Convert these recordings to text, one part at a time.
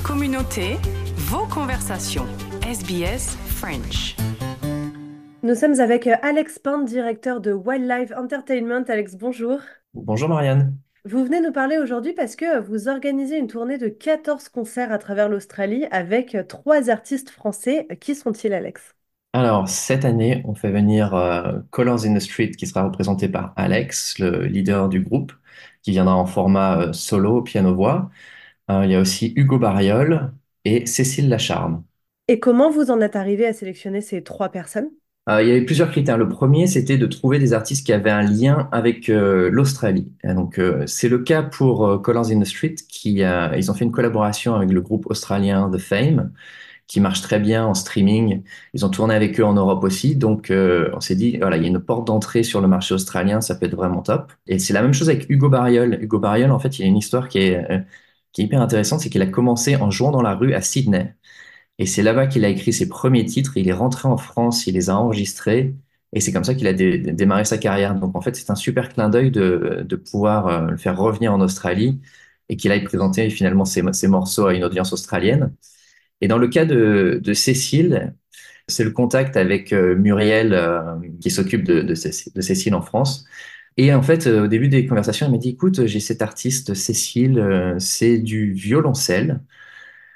Votre communauté, vos conversations. SBS French. Nous sommes avec euh, Alex Pint, directeur de Wildlife Entertainment. Alex, bonjour. Bonjour Marianne. Vous venez nous parler aujourd'hui parce que vous organisez une tournée de 14 concerts à travers l'Australie avec euh, trois artistes français. Qui sont-ils, Alex? Alors, cette année, on fait venir euh, Colors in the Street qui sera représenté par Alex, le leader du groupe, qui viendra en format euh, solo, piano-voix. Euh, il y a aussi Hugo Barriol et Cécile Lacharme. Et comment vous en êtes arrivé à sélectionner ces trois personnes? Euh, il y avait plusieurs critères. Le premier, c'était de trouver des artistes qui avaient un lien avec euh, l'Australie. Donc, euh, c'est le cas pour euh, Colors in the Street, qui ils ont fait une collaboration avec le groupe australien The Fame, qui marche très bien en streaming. Ils ont tourné avec eux en Europe aussi. Donc, on s'est dit, voilà, il y a une porte d'entrée sur le marché australien, ça peut être vraiment top. Et c'est la même chose avec Hugo Barriol. Hugo Barriol, en fait, il y a une histoire qui est, qui est hyper intéressante, c'est qu'il a commencé en jouant dans la rue à Sydney. Et c'est là-bas qu'il a écrit ses premiers titres. Il est rentré en France, il les a enregistrés. Et c'est comme ça qu'il a dé- dé- démarré sa carrière. Donc en fait, c'est un super clin d'œil de, pouvoir euh, le faire revenir en Australie et qu'il aille présenter finalement ses, morceaux à une audience australienne. Et dans le cas de, Cécile, c'est le contact avec euh, Muriel euh, qui s'occupe de Cécile en France. Et en fait, euh, au début des conversations, elle m'a dit, écoute, j'ai cet artiste Cécile, euh, c'est du violoncelle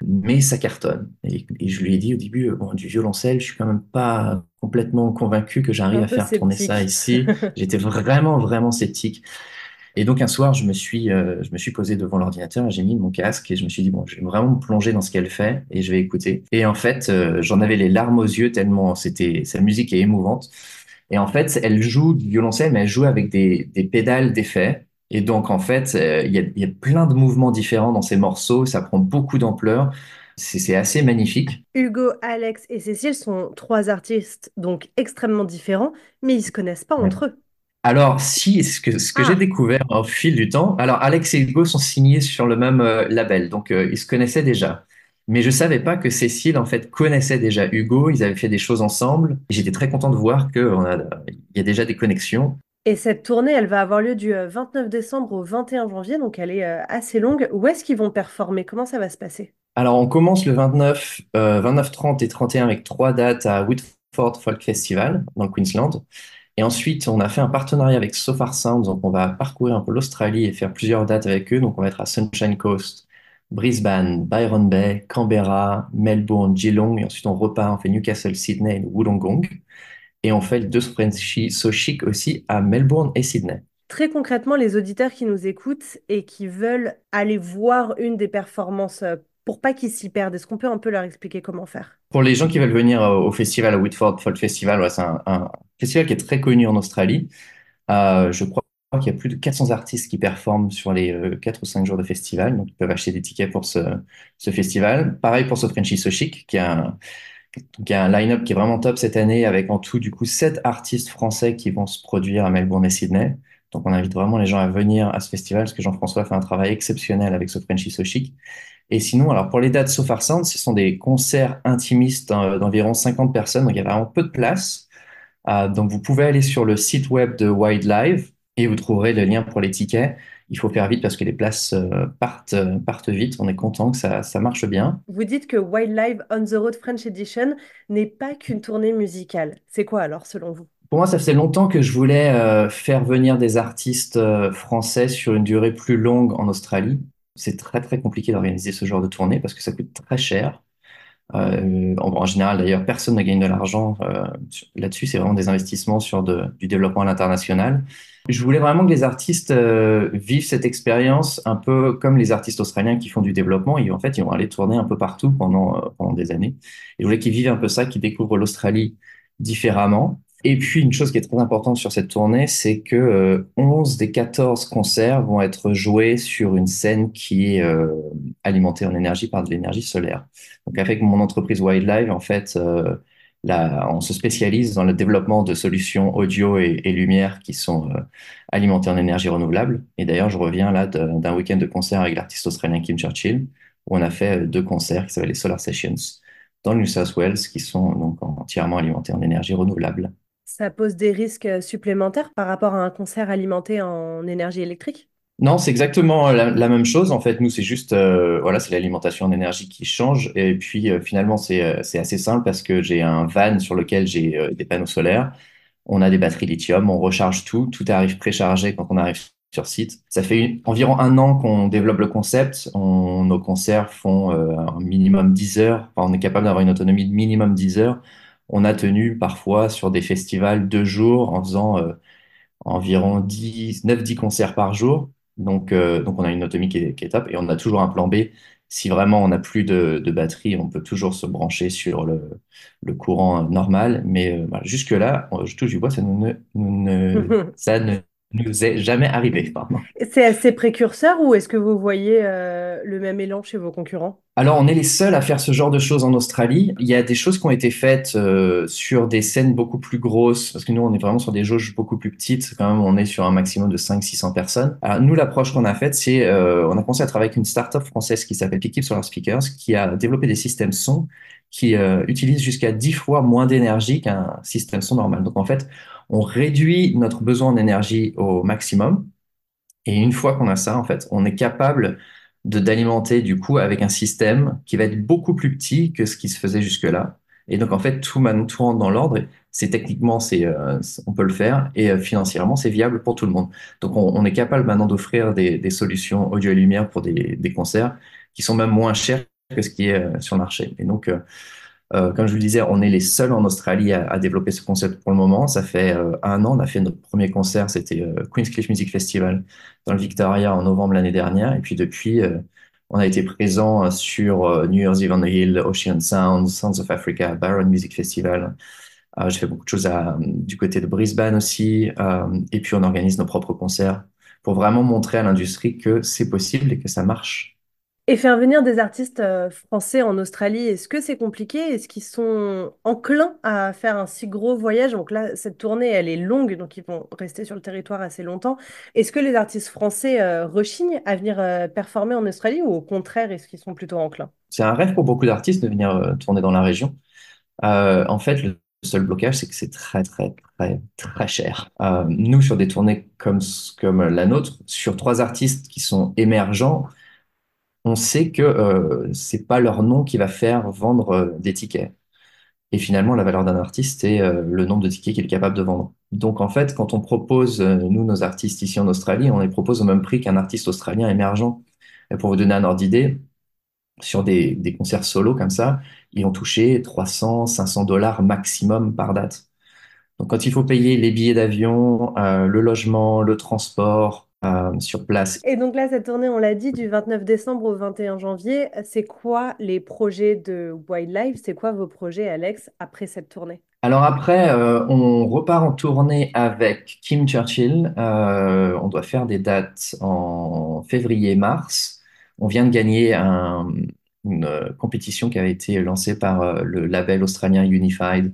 mais ça cartonne. Et, et je lui ai dit au début, euh, bon, du violoncelle, je suis quand même pas complètement convaincu que j'arrive à faire tourner ça ici. J'étais vraiment, vraiment sceptique. Et donc un soir, je me suis, euh, je me suis posé devant l'ordinateur, j'ai mis mon casque et je me suis dit, bon, je vais vraiment me plonger dans ce qu'elle fait et je vais écouter. Et en fait, euh, j'en avais les larmes aux yeux tellement c'était, sa musique est émouvante. Et en fait, elle joue du violoncelle, mais elle joue avec des, des pédales d'effet. Et donc, en fait, euh, il y a, il y a plein de mouvements différents dans ces morceaux. Ça prend beaucoup d'ampleur. C'est assez magnifique. Hugo, Alex et Cécile sont trois artistes donc extrêmement différents, mais ils se connaissent pas Ouais. entre eux. Alors, si, ce que, ce que j'ai Ah, découvert au fil du temps, alors Alex et Hugo sont signés sur le même euh, label, donc euh, ils se connaissaient déjà. Mais je savais pas que Cécile, en fait, connaissait déjà Hugo, ils avaient fait des choses ensemble. J'étais très content de voir qu'il y a déjà des connexions. Et cette tournée, elle va avoir lieu du euh, 29 décembre au 21 janvier, donc elle est euh, assez longue. Où est-ce qu'ils vont performer? Comment ça va se passer? Alors, on commence le 29, euh, 29, 30 et 31 avec trois dates à Whitford Folk Festival, dans le Queensland. Et ensuite, on a fait un partenariat avec So Far Sounds, donc on va parcourir un peu l'Australie et faire plusieurs dates avec eux. Donc, on va être à Sunshine Coast, Brisbane, Byron Bay, Canberra, Melbourne, Geelong, et ensuite on repart, on fait Newcastle, Sydney et Wollongong. Et on fait le deux Frenchy So Chic aussi à Melbourne et Sydney. Très concrètement, les auditeurs qui nous écoutent et qui veulent aller voir une des performances euh, pour pas qu'ils s'y perdent, est-ce qu'on peut un peu leur expliquer comment faire? Pour les gens qui veulent venir euh, au festival, au Whitford Folk Festival, ouais, c'est un, un festival qui est très connu en Australie. Euh, je crois qu'il y a plus de 400 artistes qui performent sur les euh, 4 ou 5 jours de festival, donc ils peuvent acheter des tickets pour ce, festival. Pareil pour ce Frenchy So Chic, qui a un, line-up qui est vraiment top cette année, avec en tout, du coup, 7 artistes français qui vont se produire à Melbourne et Sydney. Donc on invite vraiment les gens à venir à ce festival, parce que Jean-François fait un travail exceptionnel avec ce Frenchy So Chic. Et sinon, alors pour les dates So Far Sound, ce sont des concerts intimistes d'en- d'environ 50 personnes, donc il y a vraiment peu de place. Euh, donc vous pouvez aller sur le site web de Wildlife et vous trouverez le lien pour les tickets. Il faut faire vite parce que les places euh, partent, euh, partent vite. On est content que ça, ça marche bien. Vous dites que Wildlife on the Road French Edition n'est pas qu'une tournée musicale. C'est quoi alors, selon vous? Pour moi, ça faisait longtemps que je voulais euh, faire venir des artistes euh, français sur une durée plus longue en Australie. C'est très très compliqué d'organiser ce genre de tournée parce que ça coûte très cher. Euh, en, général, d'ailleurs, personne ne gagne de l'argent euh, là-dessus. C'est vraiment des investissements sur du développement à l'international. Je voulais vraiment que les artistes euh, vivent cette expérience un peu comme les artistes australiens qui font du développement. Ils, en fait, ils vont aller tourner un peu partout pendant, euh, pendant des années. Je voulais qu'ils vivent un peu ça, qu'ils découvrent l'Australie différemment. Et puis, une chose qui est très importante sur cette tournée, c'est que euh, 11 des 14 concerts vont être joués sur une scène qui est euh, alimentée en énergie par de l'énergie solaire. Donc, avec mon entreprise Wildlife, en fait, euh, là, on se spécialise dans le développement de solutions audio et, et lumière qui sont euh, alimentées en énergie renouvelable. Et d'ailleurs, je reviens là d'un week-end de concert avec l'artiste australien Kim Churchill, où on a fait euh, deux concerts qui s'appellent les Solar Sessions dans le New South Wales, qui sont donc entièrement alimentés en énergie renouvelable. Ça pose des risques euh, supplémentaires par rapport à un concert alimenté en énergie électrique? Non, c'est exactement la, même chose. En fait, nous, c'est juste, euh, voilà, c'est l'alimentation en énergie qui change. Et puis, euh, finalement, c'est euh, assez simple parce que j'ai un van sur lequel j'ai des panneaux solaires. On a des batteries lithium, on recharge tout. Tout arrive préchargé quand on arrive sur site. Ça fait environ un an qu'on développe le concept. On- nos concerts font un minimum 10 heures. On est capable d'avoir une autonomie de minimum 10 heures. On a tenu parfois sur des festivals deux jours en faisant euh, environ 10, 9-10 concerts par jour. Donc, euh, donc on a une autonomie qui est, qui est top et on a toujours un plan B. Si vraiment on n'a plus de, de batterie, on peut toujours se brancher sur le, le courant normal. Mais euh, voilà, jusque-là, euh, je touche du bois, ça, ne- ça ne nous est jamais arrivé. C'est assez précurseur ou est-ce que vous voyez euh, le même élan chez vos concurrents? Alors, on est les seuls à faire ce genre de choses en Australie. Il y a des choses qui ont été faites euh, sur des scènes beaucoup plus grosses, parce que nous, on est vraiment sur des jauges beaucoup plus petites. Quand même, on est sur un maximum de 500-600 personnes. Alors, nous, l'approche qu'on a faite, c'est euh, on a commencé à travailler avec une start-up française qui s'appelle Pickip Solar Speakers, qui a développé des systèmes son qui euh, utilisent jusqu'à 10 fois moins d'énergie qu'un système son normal. Donc, en fait, on réduit notre besoin en énergie au maximum. Et une fois qu'on a ça, en fait, on est capable d'alimenter du coup avec un système qui va être beaucoup plus petit que ce qui se faisait jusque-là. Et donc en fait, tout, tout rentre dans l'ordre. C'est techniquement, c'est, euh, on peut le faire et euh, financièrement, c'est viable pour tout le monde. Donc on, est capable maintenant d'offrir des, solutions audio et lumière pour des concerts qui sont même moins chers que ce qui est euh, sur le marché. Et donc, euh, euh, comme je vous le disais, on est les seuls en Australie à, développer ce concept pour le moment. Ça fait un an, on a fait notre premier concert, c'était euh, Queenscliff Music Festival dans le Victoria en novembre l'année dernière. Et puis depuis, on a été présent sur New Year's Eve on Hill, Ocean Sound, Sounds of Africa, Byron Music Festival. J'ai fait beaucoup de choses du côté de Brisbane aussi. et puis on organise nos propres concerts pour vraiment montrer à l'industrie que c'est possible et que ça marche. Et faire venir des artistes euh, français en Australie, est-ce que c'est compliqué? Est-ce qu'ils sont enclins à faire un si gros voyage? Donc là, cette tournée, elle est longue, donc ils vont rester sur le territoire assez longtemps. Est-ce que les artistes français euh, rechignent à venir euh, performer en Australie ou au contraire, est-ce qu'ils sont plutôt enclins? C'est un rêve pour beaucoup d'artistes de venir tourner dans la région. En fait, le seul blocage, c'est que c'est très, très, très, très cher. Nous, sur des tournées comme, comme la nôtre, sur trois artistes qui sont émergents, on sait que euh, c'est pas leur nom qui va faire vendre euh, des tickets. Et finalement, la valeur d'un artiste, c'est euh, le nombre de tickets qu'il est capable de vendre. Donc, en fait, quand on propose, euh, nous, nos artistes ici en Australie, on les propose au même prix qu'un artiste australien émergent. Et pour vous donner un ordre d'idée, sur des, concerts solo comme ça, ils ont touché 300, 500 dollars maximum par date. Donc, quand il faut payer les billets d'avion, le logement, le transport euh, sur place, Et donc là, cette tournée, on l'a dit, du 29 décembre au 21 janvier, c'est quoi les projets de Wildlife? C'est quoi vos projets, Alex, après cette tournée? Alors après, euh, on repart en tournée avec Kim Churchill. Euh, on doit faire des dates en février-mars. On vient de gagner un- une compétition qui avait été lancée par le label australien Unified.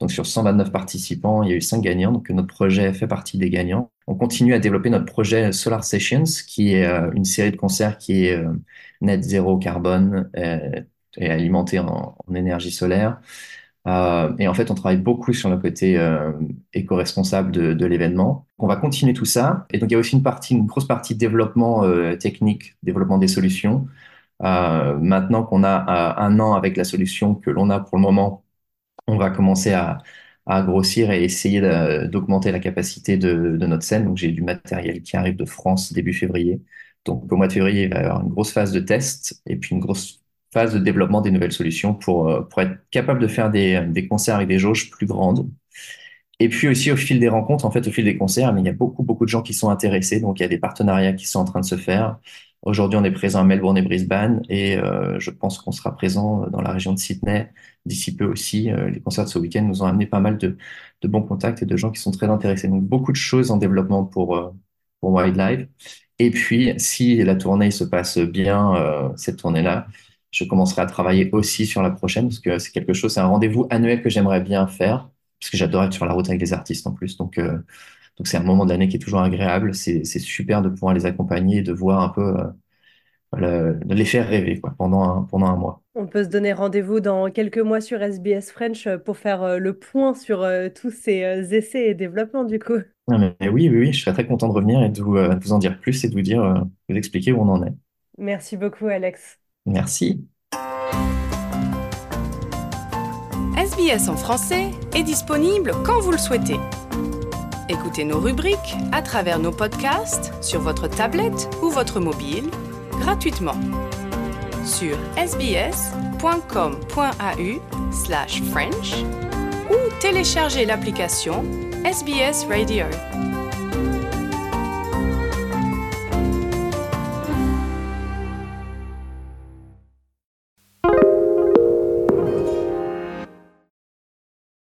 Donc sur 129 participants, il y a eu 5 gagnants. Donc notre projet fait partie des gagnants. On continue à développer notre projet Solar Sessions, qui est euh, une série de concerts qui est euh, net zéro carbone euh, et alimenté en énergie solaire. Et en fait, on travaille beaucoup sur le côté éco-responsable de, de l'événement. On va continuer tout ça. Et donc, il y a aussi une partie, une grosse partie développement technique, développement des solutions. Maintenant qu'on a un an avec la solution que l'on a pour le moment, on va commencer à, à grossir et essayer d'augmenter la capacité de, de notre scène. Donc, j'ai du matériel qui arrive de France début février. Donc, au mois de février, il va y avoir une grosse phase de test et puis une grosse phase de développement des nouvelles solutions pour, euh, pour être capable de faire des, des concerts avec des jauges plus grandes. Et puis aussi au fil des rencontres, en fait, au fil des concerts, mais il y a beaucoup, beaucoup de gens qui sont intéressés. Donc, il y a des partenariats qui sont en train de se faire. Aujourd'hui, on est présent à Melbourne et Brisbane et euh, je pense qu'on sera présent dans la région de Sydney d'ici peu aussi. Euh, les concerts de ce week-end nous ont amené pas mal de, bons contacts et de gens qui sont très intéressés. Donc, beaucoup de choses en développement pour, euh, pour Wildlife. Et puis, si la tournée se passe bien, euh, cette tournée-là, je commencerai à travailler aussi sur la prochaine parce que c'est quelque chose, c'est un rendez-vous annuel que j'aimerais bien faire parce que j'adore être sur la route avec les artistes en plus. Donc, euh, donc c'est un moment de l'année qui est toujours agréable. C'est, super de pouvoir les accompagner et de voir un peu euh, le- de les faire rêver quoi, pendant un, pendant un mois. On peut se donner rendez-vous dans quelques mois sur SBS French pour faire le point sur tous ces essais et développements du coup. Ah, mais oui, oui, oui, je serais très content de revenir et de vous, de vous en dire plus et de vous dire, de vous expliquer où on en est. Merci beaucoup, Alex. Merci. SBS en français est disponible quand vous le souhaitez. Écoutez nos rubriques à travers nos podcasts sur votre tablette ou votre mobile gratuitement sur sbs.com.au/french ou téléchargez l'application SBS Radio.